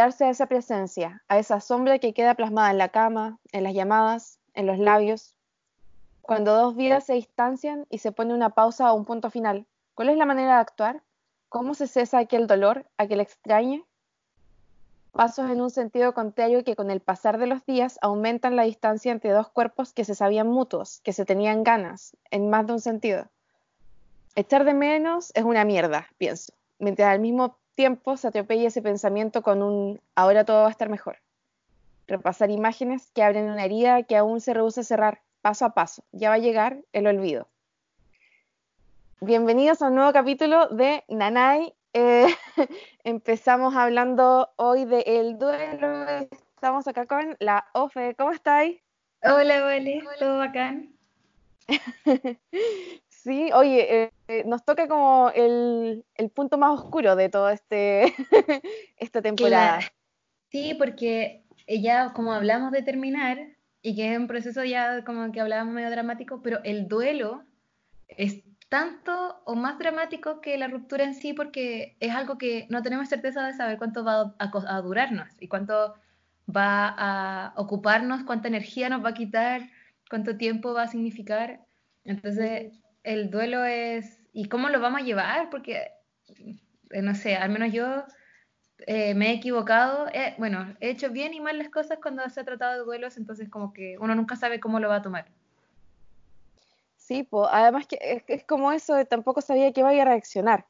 a esa presencia, a esa sombra que queda plasmada en la cama, en las llamadas, en los labios. Cuando dos vidas se distancian y se pone una pausa o un punto final, ¿cuál es la manera de actuar? ¿Cómo se cesa aquel dolor, aquel extrañe? Pasos en un sentido contrario que con el pasar de los días aumentan la distancia entre dos cuerpos que se sabían mutuos, que se tenían ganas, en más de un sentido. Echar de menos es una mierda, pienso, mientras al mismo tiempo se atropella ese pensamiento con un ahora todo va a estar mejor. Repasar imágenes que abren una herida que aún se rehúsa a cerrar, paso a paso. Ya va a llegar el olvido. Bienvenidos a un nuevo capítulo de Nanay. Eh, empezamos hablando hoy del el duelo. Estamos acá con la OFE. ¿Cómo estáis? Hola, hola, todo bacán. Sí, oye, eh, nos toca como el, punto más oscuro de toda este, esta temporada. Sí, porque ya como hablamos de terminar, y que es un proceso ya como que hablábamos medio dramático, pero el duelo es tanto o más dramático que la ruptura en sí porque es algo que no tenemos certeza de saber cuánto va a, a durarnos y cuánto va a ocuparnos, cuánta energía nos va a quitar, cuánto tiempo va a significar. Entonces, el duelo es, ¿y cómo lo vamos a llevar? Porque, eh, no sé, al menos yo eh, me he equivocado, eh, bueno, he hecho bien y mal las cosas cuando se ha tratado de duelos, entonces como que uno nunca sabe cómo lo va a tomar. Sí, pues, además que es, como eso, tampoco sabía que vaya a reaccionar.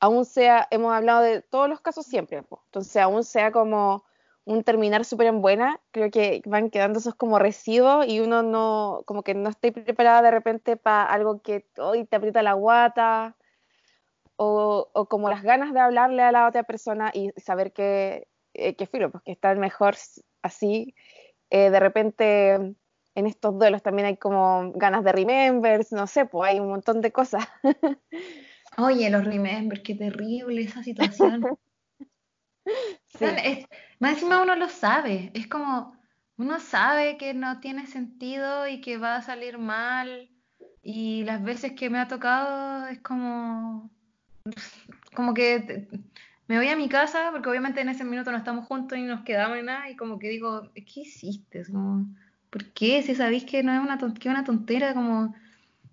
aún sea, hemos hablado de todos los casos siempre, entonces aún sea como un terminar súper en buena, creo que van quedando esos como residuos y uno no, como que no está preparada de repente para algo que hoy te aprieta la guata o, o, como las ganas de hablarle a la otra persona y saber que, eh, que filo, pues que está mejor así. Eh, de repente en estos duelos también hay como ganas de remembers, no sé, pues hay un montón de cosas. Oye, los remembers, qué terrible esa situación. más encima uno lo sabe, es como, uno sabe que no tiene sentido y que va a salir mal y las veces que me ha tocado es como, como que me voy a mi casa porque obviamente en ese minuto no estamos juntos y nos quedamos en nada y como que digo, ¿qué hiciste? como, ¿Por qué? Si sabéis que no es una, que una tontera, como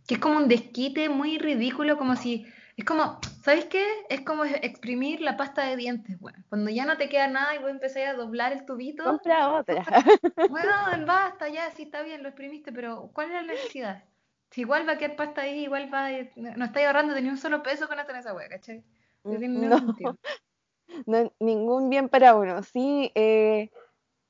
que es como un desquite muy ridículo, como si es como, ¿sabes qué? Es como exprimir la pasta de dientes, bueno. Cuando ya no te queda nada y vos empezás a doblar el tubito. Compra otra. Bueno, basta, ya, sí está bien, lo exprimiste, pero ¿cuál es la necesidad? Si igual va a quedar pasta ahí, igual va, no estáis ahorrando de ni un solo peso con hacer esa hueá, ¿cachai? No, no, no, ningún bien para uno, sí. Eh,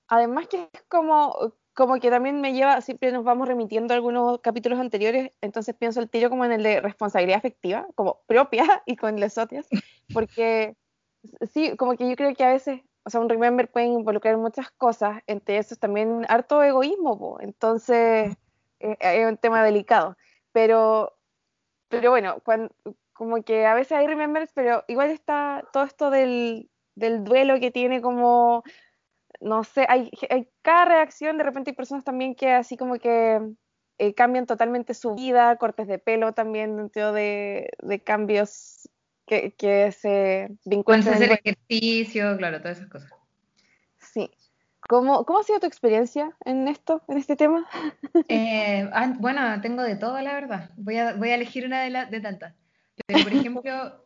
además que es como, como que también me lleva, siempre nos vamos remitiendo a algunos capítulos anteriores, entonces pienso el tiro como en el de responsabilidad afectiva, como propia y con las porque sí, como que yo creo que a veces, o sea, un remember puede involucrar muchas cosas, entre esos también harto egoísmo, entonces eh, es un tema delicado, pero, pero bueno, como que a veces hay remembers, pero igual está todo esto del, del duelo que tiene como no sé, hay, cada reacción, de repente hay personas también que así como que eh, cambian totalmente su vida, cortes de pelo también, dentro de, de cambios que, que se vinculan. hacer ejercicio, claro, todas esas cosas. Sí. ¿Cómo, ¿Cómo ha sido tu experiencia en esto, en este tema? Eh, ah, bueno, tengo de todo, la verdad. Voy a, voy a elegir una de, de tantas. Pero, por ejemplo,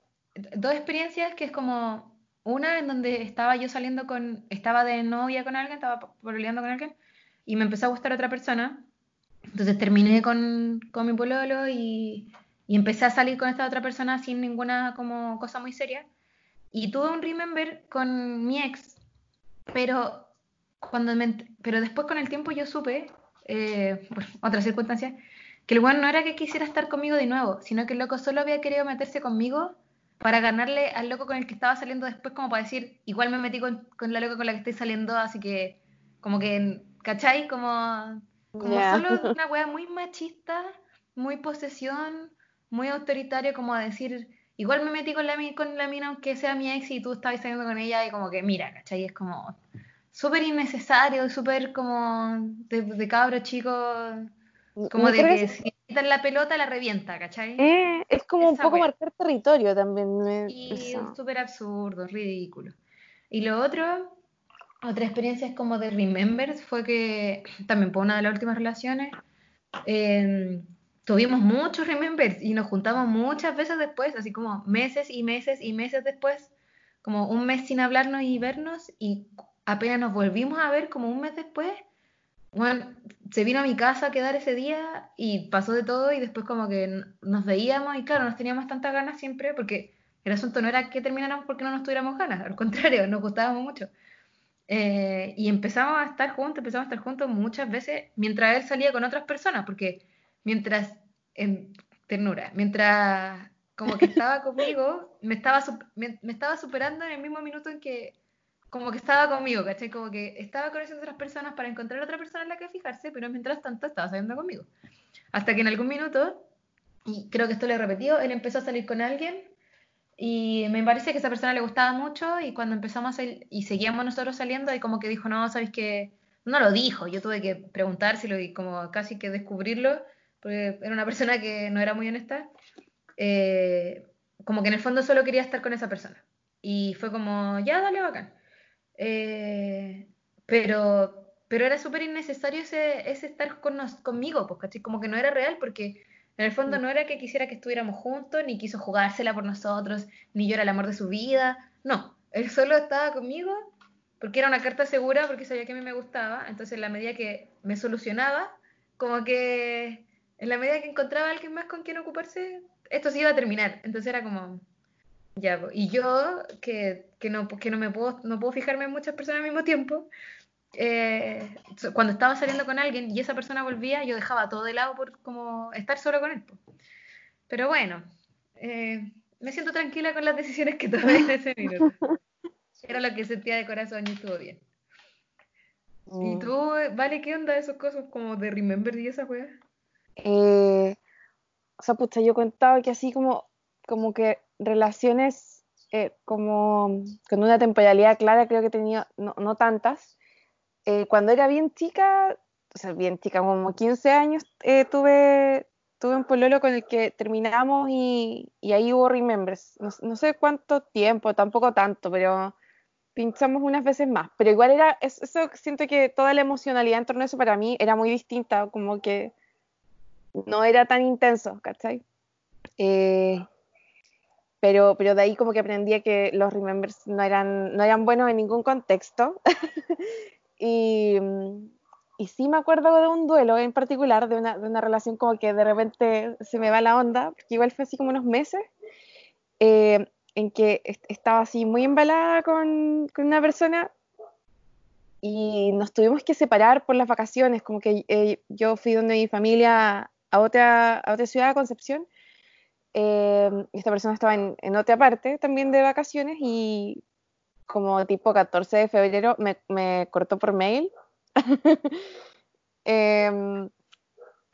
dos experiencias que es como una en donde estaba yo saliendo con, estaba de novia con alguien, estaba pololeando con alguien, y me empezó a gustar otra persona. Entonces terminé con, con mi pololo y, y, empecé a salir con esta otra persona sin ninguna como cosa muy seria. Y tuve un remember con mi ex, pero, cuando pero después con el tiempo yo supe, eh, por otras circunstancias, que el bueno no era que quisiera estar conmigo de nuevo, sino que el loco solo había querido meterse conmigo para ganarle al loco con el que estaba saliendo después, como para decir, igual me metí con, con la loca con la que estoy saliendo, así que, como que, ¿cachai? Como, como solo una wea muy machista, muy posesión, muy autoritario, como a decir, igual me metí con la, con la mina aunque sea mi ex y tú estabas saliendo con ella, y como que, mira, ¿cachai? Es como súper innecesario, súper como de, de cabro chico, como de que la pelota la revienta, ¿cachai? Eh, es como un poco marcar territorio también. Y súper absurdo, ridículo. Y lo otro, otra experiencia es como de Remembers, fue que también por una de las últimas relaciones, em, tuvimos muchos Remembers y nos juntamos muchas veces después, así como meses y meses y meses después, como un mes sin hablarnos y vernos y apenas nos volvimos a ver como un mes después, bueno, se vino a mi casa a quedar ese día y pasó de todo y después como que nos veíamos y claro, nos teníamos tantas ganas siempre porque el asunto no era que termináramos porque no nos tuviéramos ganas, al contrario, nos gustábamos mucho. Eh, y empezamos a estar juntos, empezamos a estar juntos muchas veces mientras él salía con otras personas, porque mientras, en ternura, mientras como que estaba conmigo, me estaba, me, estaba superando en el mismo minuto en que como que estaba conmigo, ¿cachai? Como que estaba con esas otras personas para encontrar otra persona en la que fijarse, pero mientras tanto estaba saliendo conmigo. Hasta que en algún minuto, y creo que esto lo he repetido, él empezó a salir con alguien y me parece que esa persona le gustaba mucho y cuando empezamos a, y seguíamos nosotros saliendo y como que dijo, no, sabes que no lo dijo, yo tuve que preguntárselo y como casi que descubrirlo, porque era una persona que no era muy honesta, eh, como que en el fondo solo quería estar con esa persona. Y fue como, ya, dale, bacán. Eh, pero, pero era súper innecesario ese, ese estar con conmigo, pues, ¿cachai? Como que no era real porque en el fondo no era que quisiera que estuviéramos juntos, ni quiso jugársela por nosotros, ni yo era el amor de su vida. No, él solo estaba conmigo porque era una carta segura, porque sabía que a mí me gustaba. Entonces, en la medida que me solucionaba, como que en la medida que encontraba a alguien más con quien ocuparse, esto se iba a terminar. Entonces era como, ya, y yo, que, que, no, que no me puedo, no puedo fijarme en muchas personas al mismo tiempo, eh, cuando estaba saliendo con alguien y esa persona volvía, yo dejaba todo de lado por como estar solo con él. Pero bueno, eh, me siento tranquila con las decisiones que tomé en ese minuto. Era lo que sentía de corazón y estuvo bien. ¿Y mm. tú, Vale, qué onda esas cosas como de Remember y esa weá? Eh, o sea, pucha, yo contaba que así como, como que relaciones como con una temporalidad clara creo que tenía no, no tantas, eh, cuando era bien chica, o sea, bien chica, como 15 años, eh, tuve, tuve un pololo con el que terminamos y, y ahí hubo remembers. No, sé cuánto tiempo, tampoco tanto, pero pinchamos unas veces más. Pero igual era, eso, siento que toda la emocionalidad en torno a eso para mí era muy distinta, como que no era tan intenso, ¿cachai? Eh, pero, pero de ahí como que aprendí que los remembers no eran, no eran buenos en ningún contexto. Y, y sí me acuerdo de un duelo en particular, de una, de una, relación como que de repente se me va la onda, porque igual fue así como unos meses, eh, en que estaba así muy embalada con, con, una persona y nos tuvimos que separar por las vacaciones, como que eh, yo fui donde mi familia a otra, a otra ciudad, Concepción, eh, esta persona estaba en, en, otra parte también de vacaciones y como tipo 14 de febrero, me, me cortó por mail. eh,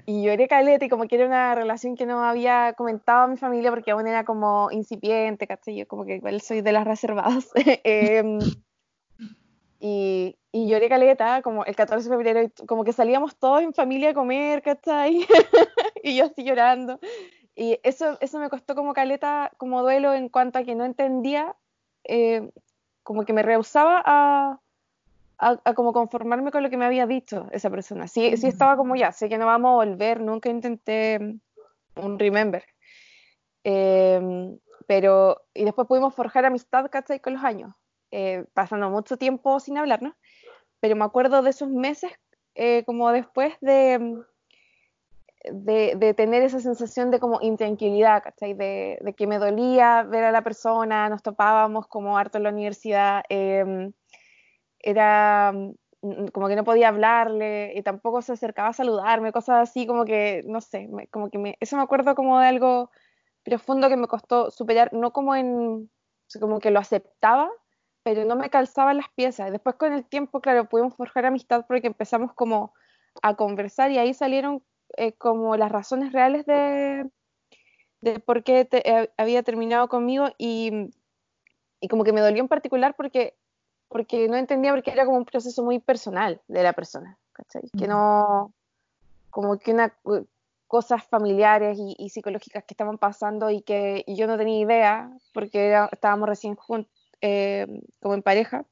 y lloré caleta y como que era una relación que no había comentado a mi familia porque aún era como incipiente, ¿cachai? Yo como que igual soy de las reservadas. eh, y, y, lloré caleta como el 14 de febrero, y como que salíamos todos en familia a comer, ¿cachai? y yo así llorando. Y eso, eso me costó como caleta, como duelo en cuanto a que no entendía eh, como que me rehusaba a, a, como conformarme con lo que me había dicho esa persona. Sí, sí estaba como ya, sé que no vamos a volver, nunca intenté un remember. Em, pero, y después pudimos forjar amistad, ¿cachai? Con los años, eh, pasando mucho tiempo sin hablarnos, pero me acuerdo de esos meses eh, como después de, de, tener esa sensación de como intranquilidad, ¿cachai? De, de, que me dolía ver a la persona, nos topábamos como harto en la universidad, em, era mm, como que no podía hablarle y tampoco se acercaba a saludarme, cosas así como que, no sé, como que me, eso me acuerdo como de algo profundo que me costó superar, no como en, como que lo aceptaba, pero no me calzaban las piezas. Después con el tiempo, claro, pudimos forjar amistad porque empezamos como a conversar y ahí salieron eh, como las razones reales de, de por qué eh, había terminado conmigo y, y, como que me dolió en particular porque, porque no entendía porque era como un proceso muy personal de la persona, ¿cachai? Que no, como que una cosas familiares y, y, psicológicas que estaban pasando y que yo no tenía idea porque estábamos recién juntos eh, como en pareja.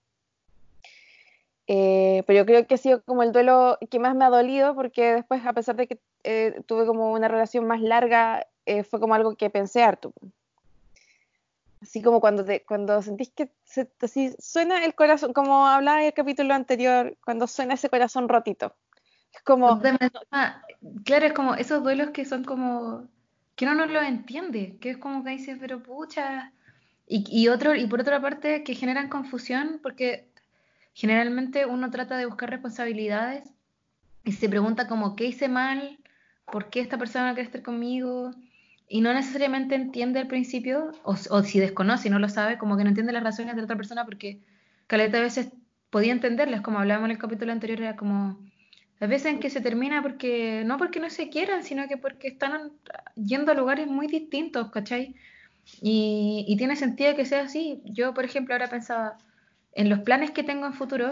Eh, pero yo creo que ha sido como el duelo que más me ha dolido porque después, a pesar de que eh, tuve como una relación más larga, fue como algo que pensé harto. Así como cuando, te, cuando sentís que así suena el corazón, como hablaba en el capítulo anterior, cuando suena ese corazón rotito. Es como... claro, es como esos duelos que son como... que uno no lo entiende, que es como que dice, pero pucha... Y, y, otro, y por otra parte, que generan confusión, porque generalmente uno trata de buscar responsabilidades y se pregunta como, ¿qué hice mal? ¿Por qué esta persona quiere estar conmigo? y no necesariamente entiende al principio, o, si desconoce y no lo sabe, como que no entiende las razones de otra persona, porque Caleta a veces podía entenderlas, como hablábamos en el capítulo anterior, era como, a veces en que se termina porque, no porque no se quieran, sino que porque están yendo a lugares muy distintos, ¿cachai? Y, y tiene sentido que sea así. Yo, por ejemplo, ahora pensaba en los planes que tengo en futuro,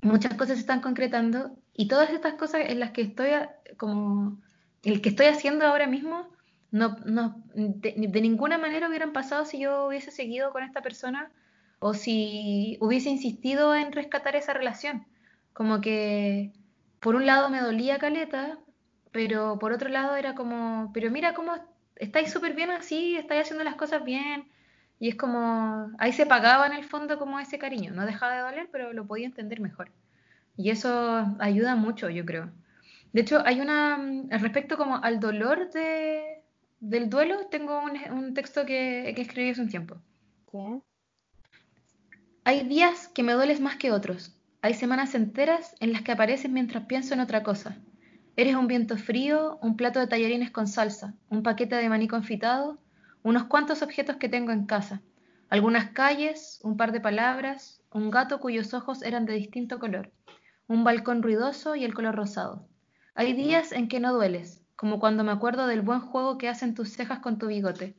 muchas cosas se están concretando y todas estas cosas en las que estoy, como, el que estoy haciendo ahora mismo, no, de, ninguna manera hubieran pasado si yo hubiese seguido con esta persona o si hubiese insistido en rescatar esa relación. Como que por un lado me dolía Caleta, pero por otro lado era como, pero mira cómo estáis súper bien así, estáis haciendo las cosas bien. Y es como, ahí se pagaba en el fondo como ese cariño. No dejaba de doler, pero lo podía entender mejor. Y eso ayuda mucho, yo creo. De hecho, hay una, respecto como al dolor de, del duelo tengo un, texto que, escribí hace un tiempo. Hay días que me dueles más que otros. Hay semanas enteras en las que apareces mientras pienso en otra cosa. Eres un viento frío, un plato de tallarines con salsa, un paquete de maní confitado, unos cuantos objetos que tengo en casa, algunas calles, un par de palabras, un gato cuyos ojos eran de distinto color, un balcón ruidoso y el color rosado. Hay días en que no dueles, como cuando me acuerdo del buen juego que hacen tus cejas con tu bigote,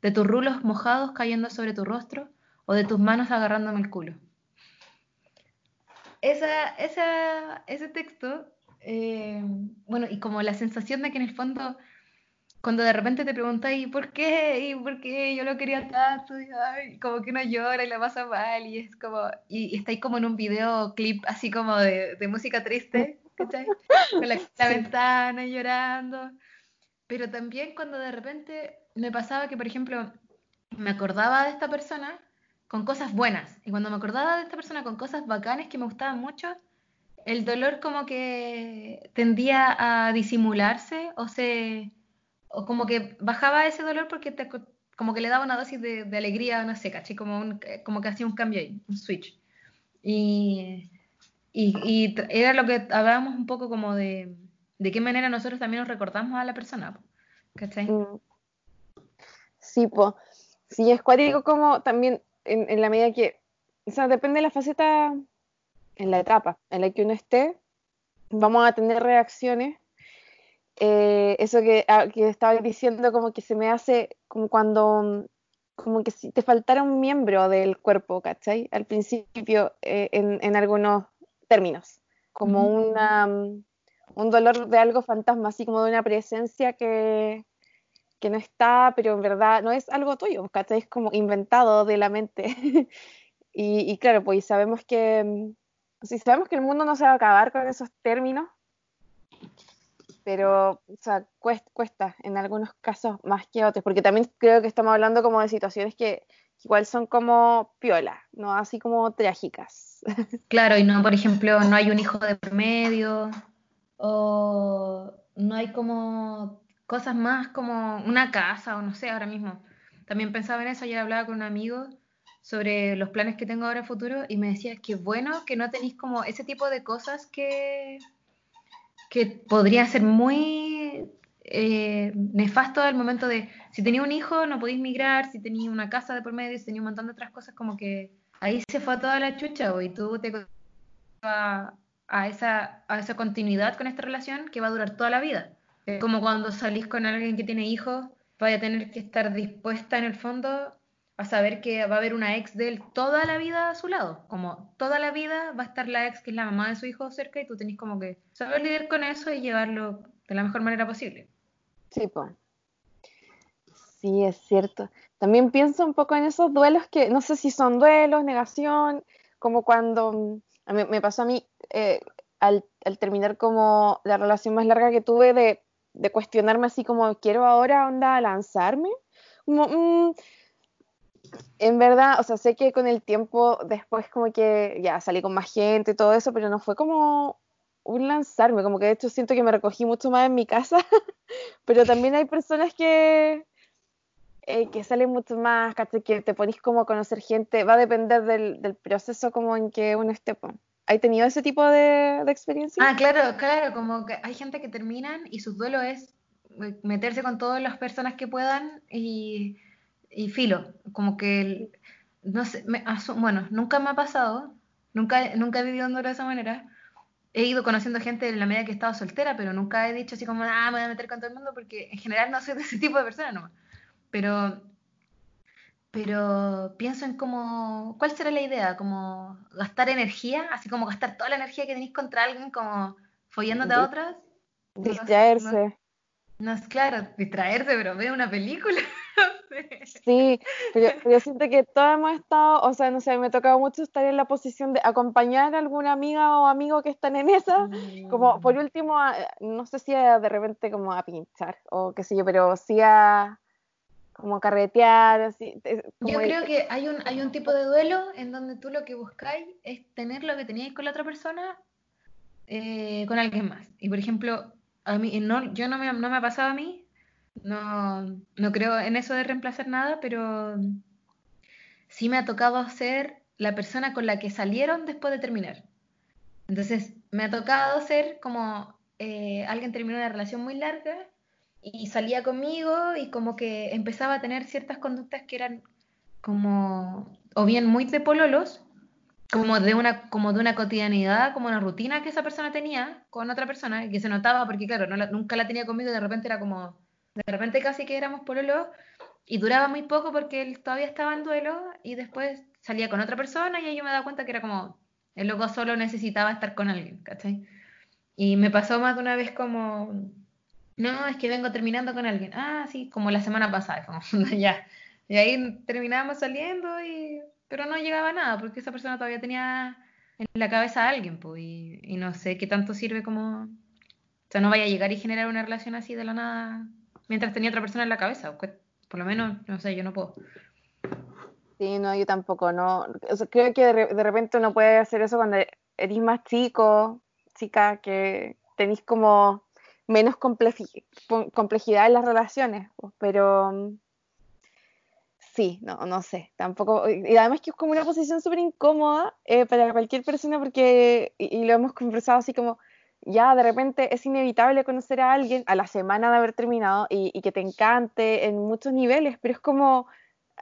de tus rulos mojados cayendo sobre tu rostro o de tus manos agarrándome el culo. Esa, esa, ese texto, eh, bueno, y como la sensación de que en el fondo, cuando de repente te preguntáis, ¿por qué? ¿Y por qué yo lo quería tanto? Y, como que uno llora y la pasa mal, y es como, y, estáis como en un videoclip así como de, de música triste, con la, ventana llorando. Pero también cuando de repente me pasaba que, por ejemplo, me acordaba de esta persona con cosas buenas. Y cuando me acordaba de esta persona con cosas bacanes que me gustaban mucho, el dolor como que tendía a disimularse o se o como que bajaba ese dolor porque te, como que le daba una dosis de, alegría, no sé, caché, como, un, como que hacía un cambio ahí, un switch. Y, y, era lo que hablábamos un poco como de, de qué manera nosotros también nos recordamos a la persona, ¿cachai? Mm. Sí, pues. Sí, es cuático como también en, en, la medida que, o sea, depende de la faceta, en la etapa en la que uno esté, vamos a tener reacciones. Eh, eso que, ah, que estaba diciendo como que se me hace como cuando como que si te faltara un miembro del cuerpo, ¿cachai? Al principio, eh, en, en, algunos términos, como una, mm, un dolor de algo fantasma, así como de una presencia que, que no está, pero en verdad no es algo tuyo, ¿cachai? Es como inventado de la mente. y, y, claro, pues sabemos que, mm, si sabemos que el mundo no se va a acabar con esos términos, pero o sea, cuesta, en algunos casos más que otros, porque también creo que estamos hablando como de situaciones que, igual son como piola, no así como trágicas. Claro, y no, por ejemplo, no hay un hijo de por medio, o no hay como cosas más como una casa, o no sé, ahora mismo. También pensaba en eso, ayer hablaba con un amigo sobre los planes que tengo ahora futuro y me decía que bueno que no tenéis como ese tipo de cosas que, que podría ser muy eh, nefasto al momento de si tenía un hijo no podéis migrar, si tenía una casa de por medio, si tenía un montón de otras cosas como que ahí se fue toda la chucha, y tú te a, a, esa, a esa continuidad con esta relación que va a durar toda la vida. Es como cuando salís con alguien que tiene hijos, vaya a tener que estar dispuesta en el fondo a saber que va a haber una ex de él toda la vida a su lado. Como toda la vida va a estar la ex que es la mamá de su hijo cerca y tú tenés como que saber lidiar con eso y llevarlo de la mejor manera posible. Sí, pues. Sí, es cierto. También pienso un poco en esos duelos que no sé si son duelos, negación, como cuando me pasó a mí eh, al, al terminar como la relación más larga que tuve de, de cuestionarme así como quiero ahora onda lanzarme. Mm, en verdad, o sea, sé que con el tiempo después como que ya salí con más gente y todo eso, pero no fue como un lanzarme, como que de hecho siento que me recogí mucho más en mi casa, pero también hay personas que, eh, que salen mucho más. Que te ponís como a conocer gente, va a depender del, del proceso como en que uno esté. ¿Hay tenido ese tipo de, de experiencia? Ah, claro, claro, como que hay gente que terminan y su duelo es eh, meterse con todas las personas que puedan y, y filo, como que, el- no sé, me bueno, nunca me ha pasado, nunca, nunca he vivido duelo de esa manera. He ido conociendo gente en la medida que he estado soltera, pero nunca he dicho así como, ah, me voy a meter con todo el mundo, porque en general no soy de ese tipo de persona nomás. Pero, pero pienso en cómo, ¿cuál será la idea? Como gastar energía, así como gastar toda la energía que tenéis contra alguien, como follándote a otras. Distraerse. No es claro, distraerse, pero ver una película. Sí, pero, yo siento que todos hemos estado, o sea, no sé, me ha tocado mucho estar en la posición de acompañar a alguna amiga o amigo que están en esa, como por Mm. último, a- no sé si a, de repente como a pinchar o qué sé yo, pero sí a como carretear, así, Yo el- creo que hay un, hay un tipo de duelo en donde tú lo que buscáis es tener lo que teníais con la otra persona eh, con alguien más. Y por ejemplo, a mí, no, yo no me, no me ha pasado a mí, no, no creo en eso de reemplazar nada, pero sí me ha tocado ser la persona con la que salieron después de terminar. Entonces, me ha tocado ser como eh, alguien terminó una relación muy larga y salía conmigo y como que empezaba a tener ciertas conductas que eran como, o bien muy de pololos, como de una, como de una cotidianidad, como una rutina que esa persona tenía con otra persona, y que se notaba porque, claro, no la- nunca la tenía conmigo y de repente era como, de repente casi que éramos pololos y duraba muy poco porque él todavía estaba en duelo y después salía con otra persona y ahí yo me daba cuenta que era como, el loco solo necesitaba estar con alguien, ¿cachai? Y me pasó más de una vez como, no, es que vengo terminando con alguien. Ah, sí, como la semana pasada, como, ya. Y ahí terminábamos saliendo, y... pero no llegaba a nada, porque esa persona todavía tenía en la cabeza a alguien, pues, y, no sé qué tanto sirve como... O sea, no vaya a llegar y generar una relación así de la nada mientras tenía otra persona en la cabeza. Por lo menos, no sé, yo no puedo. Sí, no, yo tampoco, no. Creo que de, de repente uno puede hacer eso cuando eres más chico, chica, que tenéis como menos compleji- com- complejidad en las relaciones, pero mm, sí, no, no sé, tampoco. Y además que es como una posición súper incómoda eh, para cualquier persona porque, y, lo hemos conversado así como, ya de repente es inevitable conocer a alguien a la semana de haber terminado y, y que te encante en muchos niveles, pero es como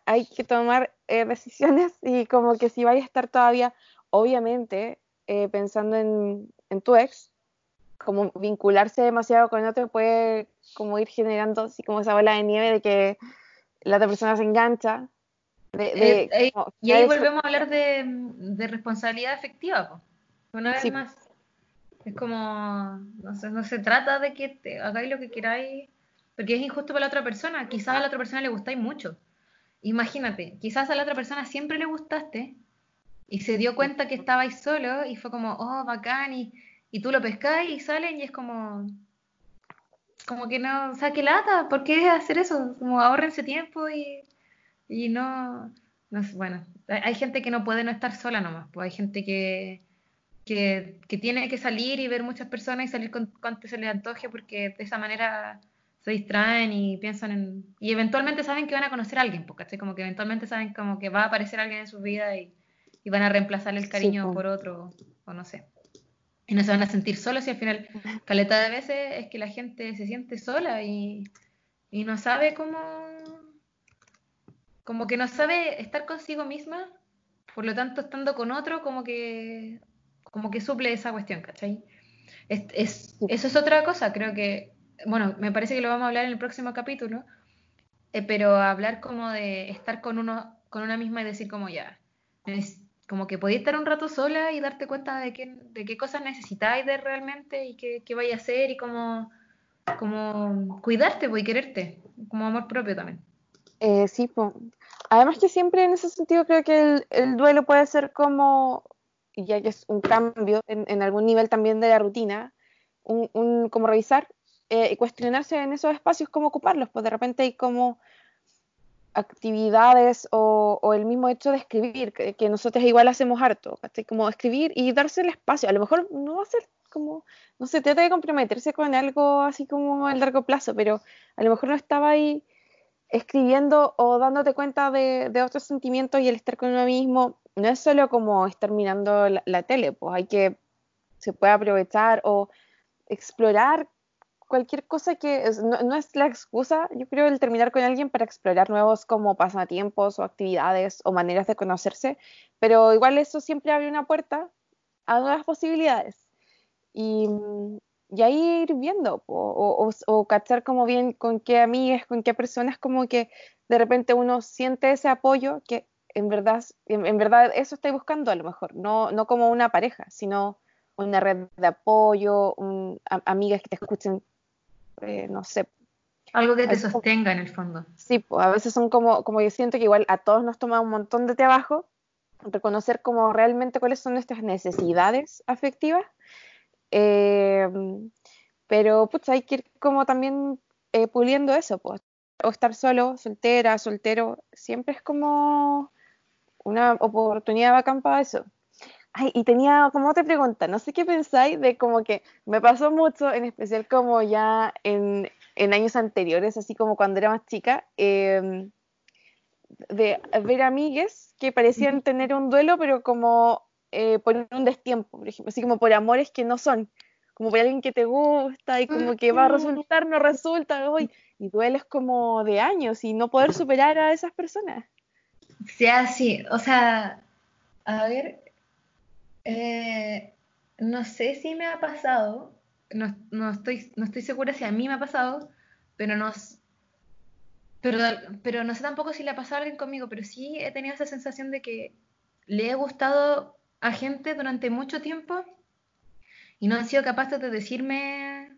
hay que tomar eh, decisiones y como que si vais a estar todavía, obviamente, eh, pensando en, en tu ex, como vincularse demasiado con otro puede como ir generando así como esa bola de nieve de que la otra persona se engancha. De, de Eh, eh, y ahí volvemos a hablar de, de responsabilidad afectiva, pues. Una vez Sí. más. Es como, no sé, no se trata de que te hagáis lo que queráis, porque es injusto para la otra persona. Quizás a la otra persona le gustáis mucho. Imagínate, quizás a la otra persona siempre le gustaste y se dio cuenta que estabais solo y fue como, oh, bacán, y, y tú lo pescáis y salen y es como, como que no, o sea, qué lata, ¿por qué hacer eso? Como ahorrense tiempo y, y no, no sé, bueno, hay, gente que no puede no estar sola nomás, pues hay gente que, que, que tiene que salir y ver muchas personas y salir con cuanto se les antoje porque de esa manera se distraen y piensan en... Y eventualmente saben que van a conocer a alguien, porque ¿cachai? como que eventualmente saben como que va a aparecer alguien en su vida y, y van a reemplazar el Sí, cariño po. por otro, o no sé. Y no se van a sentir solos y al final, caleta de veces es que la gente se siente sola y, y no sabe cómo... Como que no sabe estar consigo misma, por lo tanto estando con otro como que como que suple esa cuestión, ¿cachai? Es, es- eso es otra cosa, creo que, bueno, me parece que lo vamos a hablar en el próximo capítulo, eh, pero hablar como de estar con uno, con una misma y decir como ya, es como que podéis estar un rato sola y darte cuenta de qué, de qué cosas necesitáis de realmente y qué, qué vais a hacer y cómo, cómo cuidarte pues, y quererte, como amor propio también. Eh, sí. Además que siempre en ese sentido creo que el, duelo puede ser como, ya que es un cambio en, algún nivel también de la rutina, un, como revisar eh, y cuestionarse en esos espacios cómo ocuparlos, pues de repente hay como actividades o, el mismo hecho de escribir, que, nosotros igual hacemos harto, como escribir y darse el espacio, a lo mejor no va a ser como, no se trata de comprometerse con algo así como a largo plazo, pero a lo mejor no estaba ahí escribiendo o dándote cuenta de, otros sentimientos y el estar con uno mismo, no es solo como estar mirando la, tele, pues hay que, se puede aprovechar o explorar cualquier cosa que no, es la excusa, yo creo, el terminar con alguien para explorar nuevos como pasatiempos o actividades o maneras de conocerse, pero igual eso siempre abre una puerta a nuevas posibilidades. Y, y ahí ir viendo o, o, cachar como bien con qué amigas, con qué personas, como que de repente uno siente ese apoyo que en verdad, en, verdad eso estoy buscando a lo mejor, no, no como una pareja, sino una red de apoyo, amigas que te escuchen, eh, no sé. Algo que te sostenga en el fondo. Sí, pues a veces son como, como yo siento que igual a todos nos toma un montón de trabajo reconocer como realmente cuáles son nuestras necesidades afectivas eh, pero pues hay que ir como también eh, puliendo eso, pues. O estar solo, soltera, soltero, siempre es como una oportunidad bacán para eso. Ay, y tenía como otra pregunta, no sé qué pensáis de como que me pasó mucho, en especial como ya en, años anteriores, así como cuando era más chica, em, de ver amigues que parecían tener un duelo, pero como eh, por un destiempo, por ejemplo, así como por amores que no son, como por alguien que te gusta y como que va a resultar, no resulta, hoy y dueles como de años y no poder superar a esas personas. Sí, así, o sea, a ver, eh, no sé si me ha pasado, no, no, estoy, no estoy segura si a mí me ha pasado, pero no, pero, pero no sé tampoco si le ha pasado a alguien conmigo, pero sí he tenido esa sensación de que le he gustado a gente durante mucho tiempo y no han sido capaces de decirme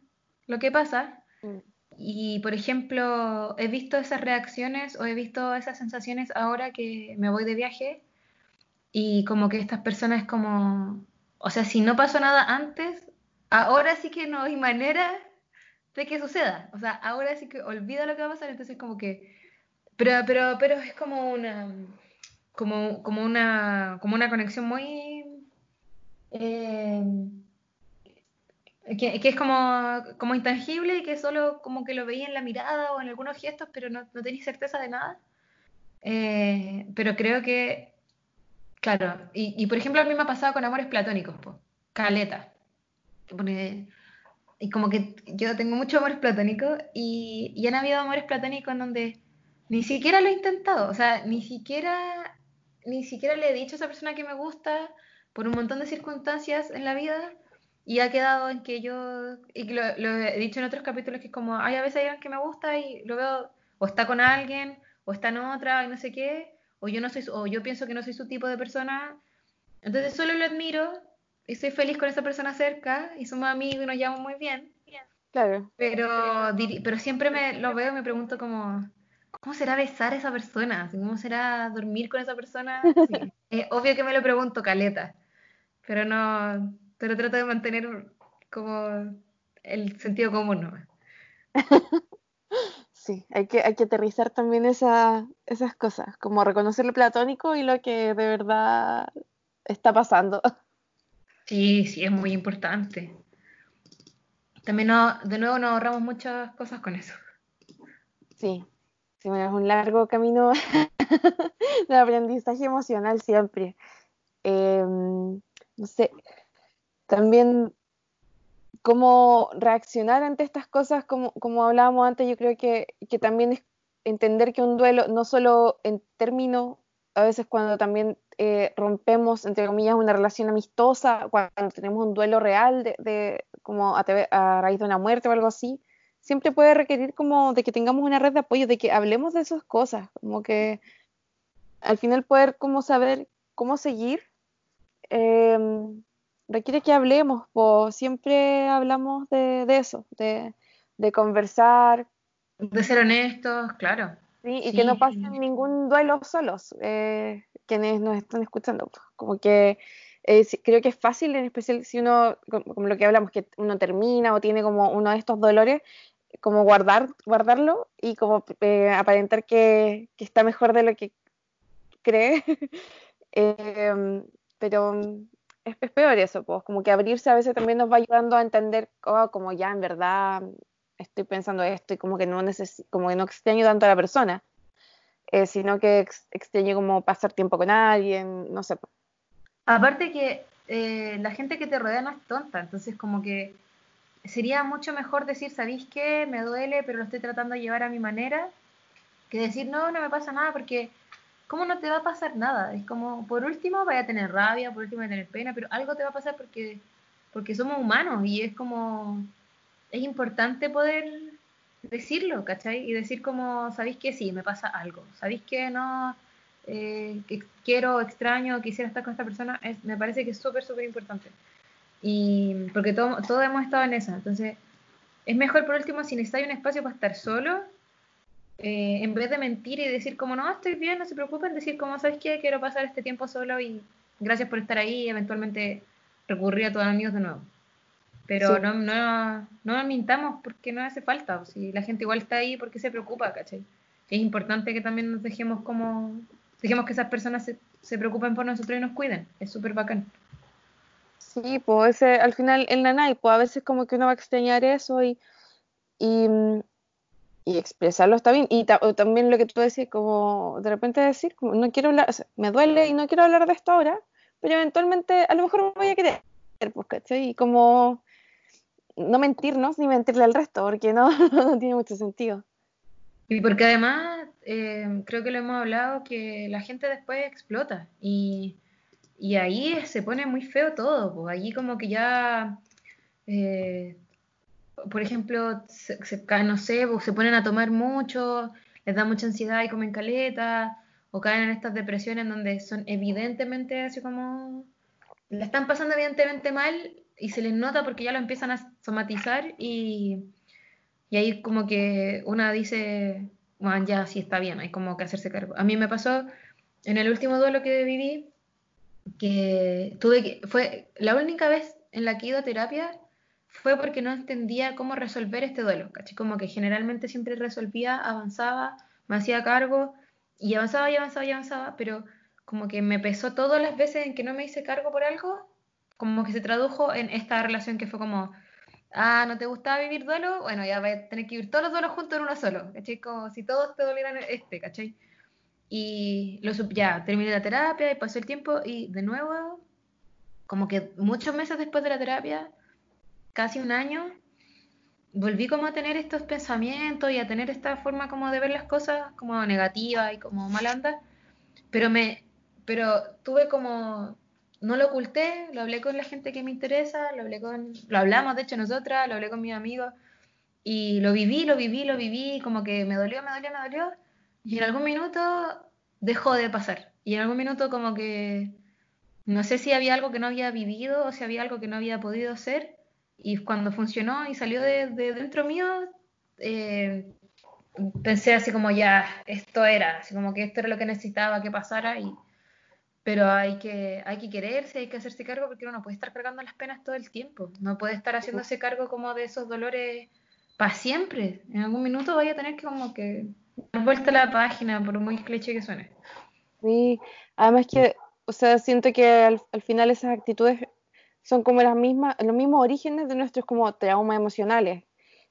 lo que pasa. Mm. Y, por ejemplo, he visto esas reacciones o he visto esas sensaciones ahora que me voy de viaje y como que estas personas como, o sea, si no pasó nada antes, ahora sí que no hay manera de que suceda. O sea, ahora sí que olvida lo que va a pasar, entonces como que, pero, pero, pero es como una, como, como una, como una conexión muy eh, que, es como, como intangible y que solo como que lo veía en la mirada o en algunos gestos, pero no, no tenéis certeza de nada. Eh, pero creo que, claro, y, por ejemplo a mí me ha pasado con amores platónicos, caleta. Y como que yo tengo muchos amores platónicos y, y han habido amores platónicos en donde ni siquiera lo he intentado, o sea, ni siquiera, ni siquiera le he dicho a esa persona que me gusta, por un montón de circunstancias en la vida y ha quedado en que yo, y lo, he dicho en otros capítulos, que es como, hay a veces alguien que me gusta y lo veo, o está con alguien, o está en otra, y no sé qué, o yo no soy, o yo pienso que no soy su tipo de persona, entonces solo lo admiro y soy feliz con esa persona cerca y somos amigos y nos llevamos muy bien. Claro. Pero, pero siempre me lo veo y me pregunto como, ¿cómo será besar a esa persona? ¿Cómo será dormir con esa persona? Es obvio que me lo pregunto, caleta pero no, pero trato de mantener como el sentido común ¿no? Sí, hay que, hay que aterrizar también esa, esas cosas, como reconocer lo platónico y lo que de verdad está pasando. Sí, sí, es muy importante. También no, de nuevo nos ahorramos muchas cosas con eso. Sí, sí, bueno, es un largo camino de aprendizaje emocional siempre. Eh, no sé, también cómo reaccionar ante estas cosas, como, como hablábamos antes, yo creo que, que también es entender que un duelo, no solo en términos, a veces cuando también eh, rompemos, entre comillas, una relación amistosa, cuando tenemos un duelo real de, de como a, a, raíz de una muerte o algo así, siempre puede requerir como de que tengamos una red de apoyo, de que hablemos de esas cosas, como que al final poder como saber cómo seguir Em, requiere que hablemos, pues siempre hablamos de, eso, de, conversar. De ser honestos, claro. Sí, y que no pasen ningún duelo solos, eh, quienes nos están escuchando. Como que eh, creo que es fácil, en especial si uno, como, lo que hablamos, que uno termina o tiene como uno de estos dolores, como guardar, guardarlo y como eh, aparentar que, está mejor de lo que cree. Em, pero es, peor eso, pues como que abrirse a veces también nos va ayudando a entender oh, como ya en verdad estoy pensando esto y como que no necesito, como que no extraño tanto a la persona, eh, sino que extraño como pasar tiempo con alguien, no sé. Pues. Aparte que eh, la gente que te rodea no es tonta, entonces como que sería mucho mejor decir, ¿sabéis qué? Me duele, pero lo estoy tratando de llevar a mi manera, que decir, no, no me pasa nada, porque ¿cómo no te va a pasar nada? Es como, por último, vaya a tener rabia, por último, vaya a tener pena, pero algo te va a pasar porque, porque somos humanos y es como, es importante poder decirlo, ¿cachai? Y decir como, ¿sabéis que sí, me pasa algo? ¿Sabéis que no? Eh, que quiero, extraño, quisiera estar con esta persona, me parece que es súper, súper importante. Y porque todos todo hemos estado en eso. Entonces, es mejor por último, si necesitáis un espacio para estar solo, eh, en vez de mentir y decir como, no, estoy bien, no se preocupen, decir como, ¿sabes qué? Quiero pasar este tiempo solo y gracias por estar ahí y eventualmente recurrir a tus amigos de nuevo. Pero no, no, no mintamos porque no hace falta. Si la gente igual está ahí porque se preocupa, ¿cachai? Es importante que también nos dejemos como, dejemos que esas personas se, se preocupen por nosotros y nos cuiden. Es súper bacán. Sí, pues al final el nanay, pues a veces como que uno va a extrañar eso y, y, expresarlo está bien. Y también lo que tú decís, como de repente decir, como no quiero hablar, me duele y no quiero hablar de esto ahora, pero eventualmente a lo mejor me voy a querer, pues, ¿cachai? Y como no mentirnos ni mentirle al resto, porque no, tiene mucho sentido. Y porque además, eh, creo que lo hemos hablado, que la gente después explota y y ahí se pone muy feo todo, pues allí como que ya, eh, por ejemplo, se, no sé, pues, se ponen a tomar mucho, les da mucha ansiedad y comen caleta, o caen en estas depresiones donde son evidentemente así como, la están pasando evidentemente mal y se les nota porque ya lo empiezan a somatizar y, y ahí como que una dice, bueno, ya sí está bien, hay como que hacerse cargo. A mí me pasó en el último duelo que viví, que tuve que, fue la única vez en la que he ido a terapia fue porque no entendía cómo resolver este duelo, ¿cachai? Como que generalmente siempre resolvía, avanzaba, me hacía cargo y avanzaba y avanzaba y avanzaba, pero como que me pesó todas las veces en que no me hice cargo por algo, como que se tradujo en esta relación que fue como, ah, ¿no te gustaba vivir duelo? Bueno, ya voy a tener que vivir todos los duelos juntos en uno solo, ¿cachai? Como si todos te dolieran este, ¿cachai? Y lo ya terminé la terapia y pasó el tiempo y de nuevo, como que muchos meses después de la terapia, casi un año, volví como a tener estos pensamientos y a tener esta forma como de ver las cosas como negativa y como malanda, pero me pero tuve como no lo oculté, lo hablé con la gente que me interesa, lo hablé con lo hablamos de hecho nosotras, lo hablé con mis amigos y lo viví, lo viví, lo viví, como que me dolió, me dolió, me dolió y en algún minuto dejó de pasar. Y en algún minuto como que no sé si había algo que no había vivido o si había algo que no había podido hacer. Y cuando funcionó y salió de, dentro mío, eh, pensé así como ya, esto era, así como que esto era lo que necesitaba que pasara. Y, pero hay que, hay que quererse, hay que hacerse cargo porque uno no puede estar cargando las penas todo el tiempo. No puede estar haciéndose cargo como de esos dolores para siempre. En algún minuto vaya a tener que como que vuelta la página, por muy cliché que suene. Sí, además que, o sea, siento que al, final esas actitudes son como las mismas, los mismos orígenes de nuestros como traumas emocionales.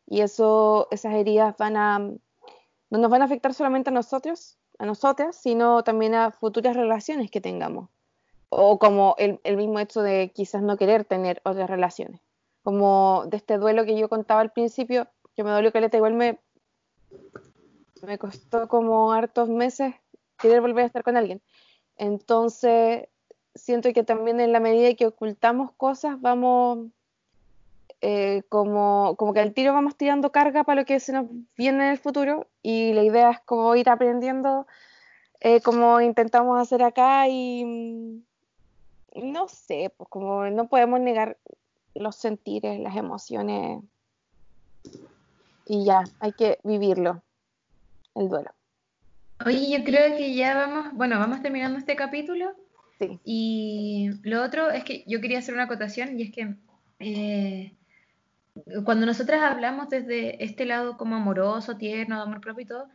Y eso, esas heridas van a, no nos van a afectar solamente a nosotros, a nosotras, sino también a futuras relaciones que tengamos. O como el, el mismo hecho de quizás no querer tener otras relaciones. Como de este duelo que yo contaba al principio, que me dolió que igual me, me costó como hartos meses querer volver a estar con alguien. Entonces, siento que también en la medida que ocultamos cosas, vamos eh, como, como que al tiro vamos tirando carga para lo que se nos viene en el futuro y la idea es como ir aprendiendo eh, como intentamos hacer acá y mm, no sé, pues como no podemos negar los sentires, las emociones y ya, hay que vivirlo el duelo. Oye, yo creo que ya vamos, bueno, vamos terminando este capítulo. Y lo otro es que yo quería hacer una acotación y es que eh, cuando nosotras hablamos desde este lado como amoroso, tierno, de amor propio y todo,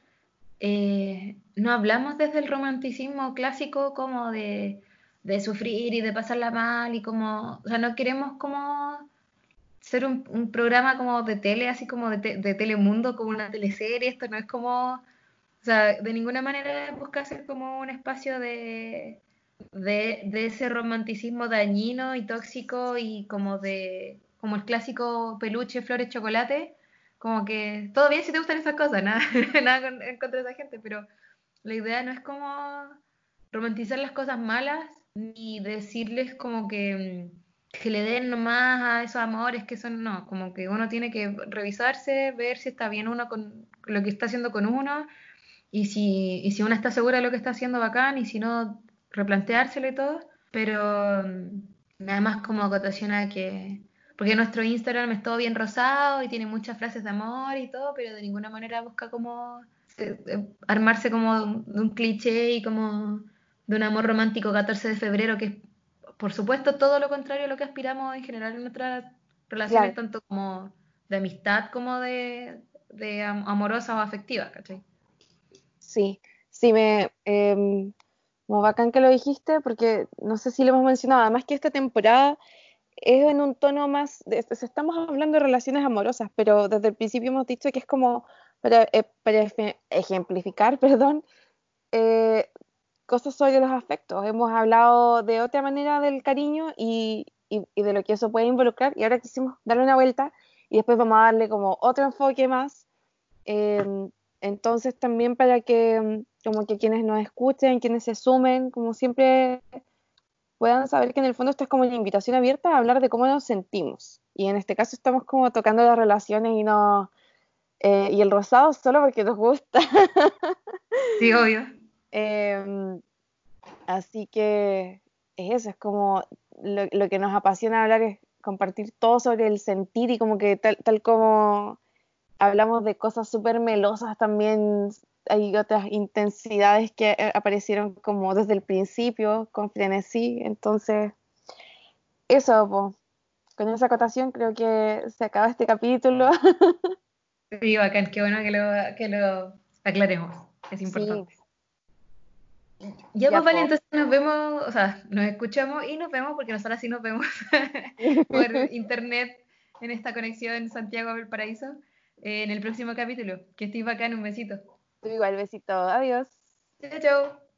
eh, no hablamos desde el romanticismo clásico como de, de sufrir y de pasarla mal y como, o sea, no queremos como ser un, un programa como de tele, así como de, de Telemundo, como una teleserie, esto no es como, o sea, de ninguna manera busca ser como un espacio de, de, ese romanticismo dañino y tóxico y como de, como el clásico peluche, flores, chocolate, como que todo bien si te gustan esas cosas, nada, nada contra esa gente, pero la idea no es como romantizar las cosas malas ni decirles como que, mm, que le den nomás a esos amores que son, no, como que uno tiene que revisarse, ver si está bien uno con lo que está haciendo con uno y si, y si uno está segura de lo que está haciendo bacán y si no, replanteárselo y todo, pero mm, nada más como acotación a que, porque nuestro Instagram es todo bien rosado y tiene muchas frases de amor y todo, pero de ninguna manera busca como se- eh, armarse como de un, cliché y como de un amor romántico 14 de febrero, que es por supuesto todo lo contrario a lo que aspiramos en general en nuestras relaciones, Claro, tanto como de amistad como de, de am- amorosas o afectivas, ¿cachai? sí. Sí, me, em, como bacán que lo dijiste, porque no sé si lo hemos mencionado, además que esta temporada es en un tono más, estamos hablando de relaciones amorosas, pero desde el principio hemos dicho que es como para, eh, ejemplificar, perdón, eh, cosas sobre los afectos. Hemos hablado de otra manera del cariño y, de lo que eso puede involucrar, y ahora quisimos darle una vuelta y después vamos a darle como otro enfoque más. eh, entonces también para que como que quienes nos escuchen, quienes se sumen, como siempre puedan saber que en el fondo esto es como una invitación abierta a hablar de cómo nos sentimos. Y en este caso estamos como tocando las relaciones y no eh, y el rosado solo porque nos gusta. Sí, obvio. Em, así que es eso, es como lo, lo que nos apasiona hablar es compartir todo sobre el sentir y como que tal, tal como hablamos de cosas súper melosas también. Hay otras intensidades que eh, aparecieron como desde el principio con frenesí, entonces eso, po. Con esa acotación creo que se acaba este capítulo. Sí, bacán, qué bueno que lo, que lo aclaremos, es Sí, importante. Ya ya, pues vale, entonces nos vemos, o sea, nos escuchamos y nos vemos, porque nosotros sí nos vemos por internet en esta conexión Santiago-Valparaíso, eh, en el próximo capítulo. Que estés bacán, un besito. Igual, besito. Adiós. Chao, chao.